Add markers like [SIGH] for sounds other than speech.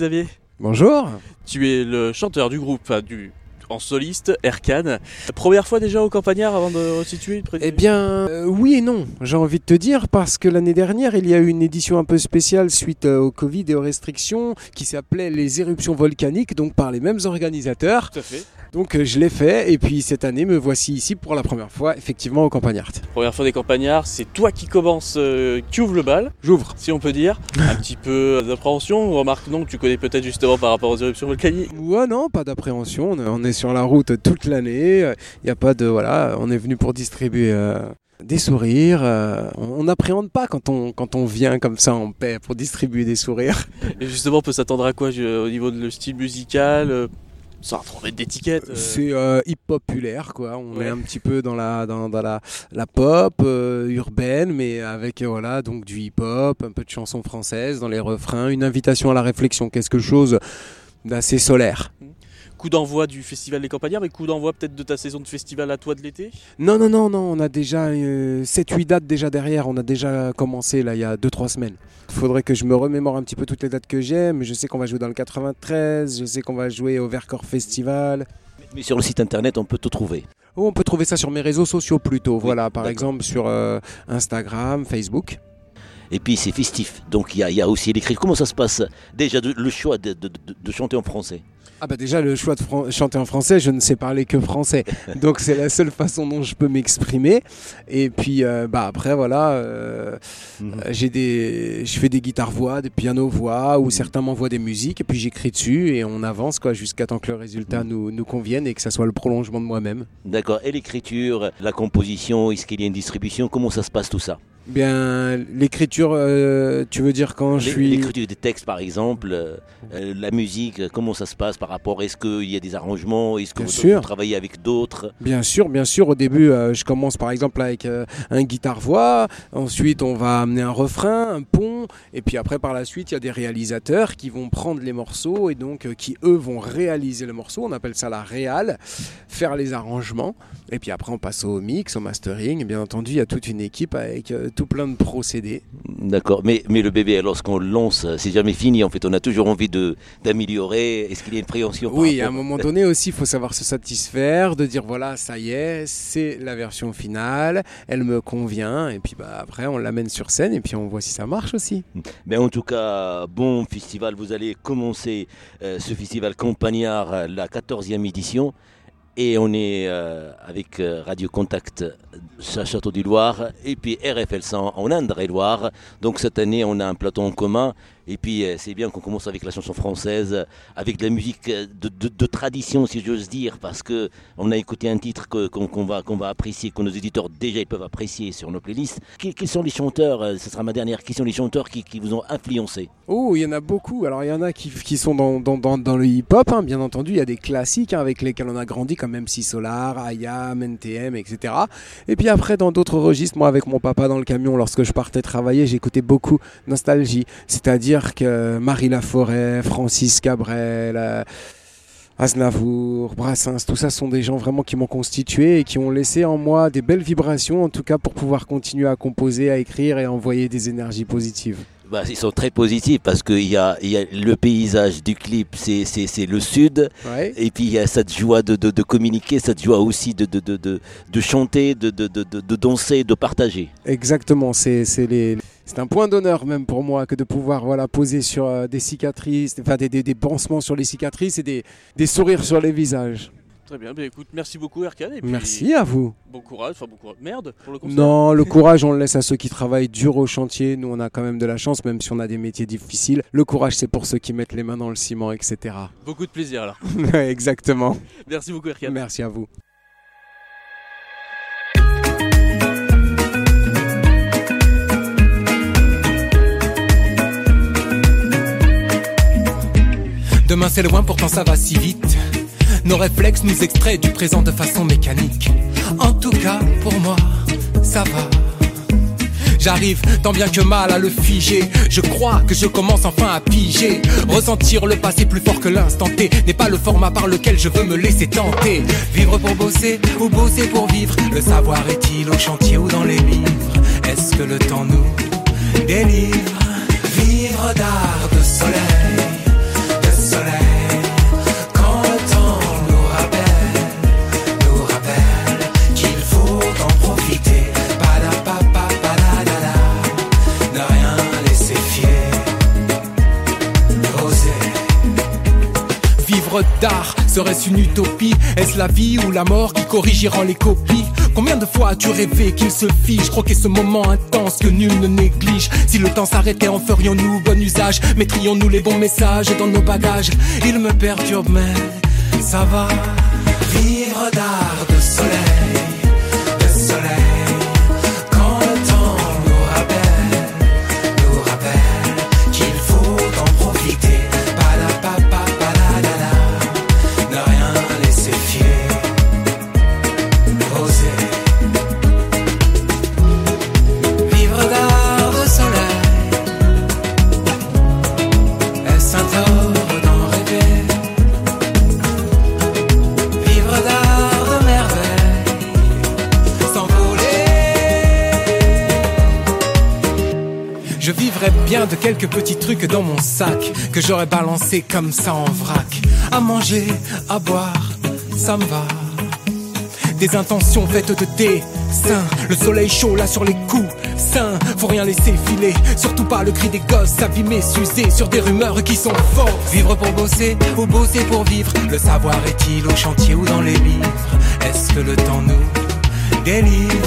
Xavier. Bonjour. Tu es le chanteur du groupe, enfin, du en soliste, Erkan. Première fois déjà au Campagnard avant de resituer Eh bien, euh, oui et non, j'ai envie de te dire, parce que l'année dernière, il y a eu une édition un peu spéciale suite euh, au Covid et aux restrictions qui s'appelait Les éruptions volcaniques, donc par les mêmes organisateurs. Tout à fait. Donc euh, je l'ai fait et puis cette année me voici ici pour la première fois effectivement au Campagnard. Première fois des Campagnards, c'est toi qui commence, qui ouvre le bal. J'ouvre. Si on peut dire. [LAUGHS] Un petit peu d'appréhension, remarque non que tu connais peut-être justement par rapport aux éruptions volcaniques. Ouais non, pas d'appréhension, on est sur la route toute l'année. Il n'y a pas de voilà, on est venu pour distribuer euh, des sourires. Euh, on n'appréhende pas quand on quand on vient comme ça en paix pour distribuer des sourires. Et justement, on peut s'attendre à quoi au niveau de le style musical euh, sans trop mettre d'étiquette. C'est hip populaire quoi. On est un petit peu dans la dans, la, la pop urbaine, mais avec voilà donc du hip hop, un peu de chansons françaises dans les refrains, une invitation à la réflexion, quelque chose d'assez solaire. Coup d'envoi du festival des Campagnards, mais coup d'envoi peut-être de ta saison de festival à toi de l'été? Non, non, non, non, on a déjà 7-8 euh, dates déjà derrière, on a déjà commencé là il y a 2-3 semaines. Il faudrait que je me remémore un petit peu toutes les dates que j'ai, mais je sais qu'on va jouer dans le 93, je sais qu'on va jouer au Vercors Festival. Mais sur le site internet, on peut te trouver. Oh, On peut trouver ça sur mes réseaux sociaux plutôt, voilà, par exemple sur euh, Instagram, Facebook. Et puis c'est festif, donc il y, a aussi l'écrit. Comment ça se passe? Déjà le choix de chanter en français? Ah bah déjà le choix de chanter en français, je ne sais parler que français, [LAUGHS] donc c'est la seule façon dont je peux m'exprimer. Et puis euh, bah après voilà, euh, mhm. euh, j'ai des, je fais des guitares voix, des pianos voix, ou mhm. certains m'envoient des musiques et puis j'écris dessus et on avance quoi jusqu'à temps que le résultat mhm. nous, nous convienne et que ça soit le prolongement de moi-même. D'accord. Et l'écriture, la composition, est-ce qu'il y a une distribution? Comment ça se passe tout ça? Bien, l'écriture, euh, tu veux dire quand je suis... L'écriture des textes, par exemple, euh, euh, la musique, comment ça se passe par rapport Est-ce qu'il y a des arrangements Est-ce que vous, travaillez avec d'autres? Bien sûr, bien sûr. Au début, je commence par exemple avec un guitare-voix. Ensuite, on va amener un refrain, un pont. Et puis après, par la suite, il y a des réalisateurs qui vont prendre les morceaux et donc qui, eux, vont réaliser le morceau. On appelle ça la réal, faire les arrangements. Et puis après, on passe au mix, au mastering. Et bien entendu, il y a toute une équipe avec tout plein de procédés. D'accord, mais, mais le bébé, lorsqu'on le lance, c'est jamais fini. En fait, on a toujours envie de, d'améliorer. Est-ce qu'il y a une préhension Oui, à un moment donné aussi, il faut savoir se satisfaire, de dire voilà, ça y est, c'est la version finale, elle me convient. Et puis bah, après, on l'amène sur scène et puis on voit si ça marche aussi. Mais en tout cas, bon festival, vous allez commencer euh, ce festival Campagnard, la 14e édition. Et on est euh, avec euh, Radio Contact Château du Loir et puis RFL 100 en Indre-et-Loire. Donc cette année, on a un plateau en commun et puis euh, c'est bien qu'on commence avec la chanson française, avec de la musique euh, de, tradition, si j'ose dire, parce que on a écouté un titre qu'on va, va apprécier, que nos éditeurs déjà ils peuvent apprécier sur nos playlists. Quels sont les chanteurs, euh, ce sera ma dernière question, les chanteurs qui, vous ont influencé? Oh, il y en a beaucoup. Alors il y en a qui, qui sont dans, le hip-hop, hein, bien entendu. Il y a des classiques hein, avec lesquels on a grandi, comme MC Solar, IAM, NTM, etc. Et puis après, dans d'autres registres, moi avec mon papa dans le camion, lorsque je partais travailler, j'écoutais beaucoup Nostalgie, c'est-à-dire que Marie Laforêt, Francis Cabrel, euh, Aznavour, Brassens, tout ça sont des gens vraiment qui m'ont constitué et qui ont laissé en moi des belles vibrations, en tout cas pour pouvoir continuer à composer, à écrire et à envoyer des énergies positives. Bah, ils sont très positifs parce qu'il y a, y a le paysage du clip, c'est, le sud. Et puis il y a cette joie de, de, communiquer, cette joie aussi de, de, de chanter, de, de, danser, de partager. Exactement, c'est, les, c'est un point d'honneur même pour moi que de pouvoir voilà, poser sur euh, des cicatrices, enfin des, des, des, pansements sur les cicatrices et des, des sourires sur les visages. Très bien, bien écoute, merci beaucoup Erkan. merci à vous. Bon courage, enfin bon courage. Merde pour le concert. Non, le courage on le laisse à ceux qui travaillent dur au chantier. Nous on a quand même de la chance, même si on a des métiers difficiles. Le courage c'est pour ceux qui mettent les mains dans le ciment, etc. Beaucoup de plaisir alors. [LAUGHS] Exactement. Merci beaucoup Erkan. Merci à vous. Demain c'est loin, pourtant ça va si vite. Nos réflexes nous extraient du présent de façon mécanique. En tout cas, pour moi, ça va. J'arrive tant bien que mal à le figer. Je crois que je commence enfin à piger. Ressentir le passé plus fort que l'instant T n'est pas le format par lequel je veux me laisser tenter. Vivre pour bosser ou bosser pour vivre? Le savoir est-il au chantier ou dans les livres? Est-ce que le temps nous délivre? Vivre d'art Serait-ce une utopie? Est-ce la vie ou la mort qui corrigeront les copies? Combien de fois as-tu rêvé qu'il se fiche Croquer ce moment intense que nul ne néglige. Si le temps s'arrêtait en ferions-nous bon usage? Mettrions-nous les bons messages dans nos bagages? Il me perturbe mais ça va Je vivrais bien de quelques petits trucs dans mon sac Que j'aurais balancé comme ça en vrac À manger, à boire, ça me va des intentions faites de dessin. Le soleil chaud là sur les coups, sain. Faut rien laisser filer, surtout pas le cri des gosses abîmés, s'user sur des rumeurs qui sont fausses. Vivre pour bosser ou bosser pour vivre. Le savoir est-il au chantier ou dans les livres? Est-ce que le temps nous délivre?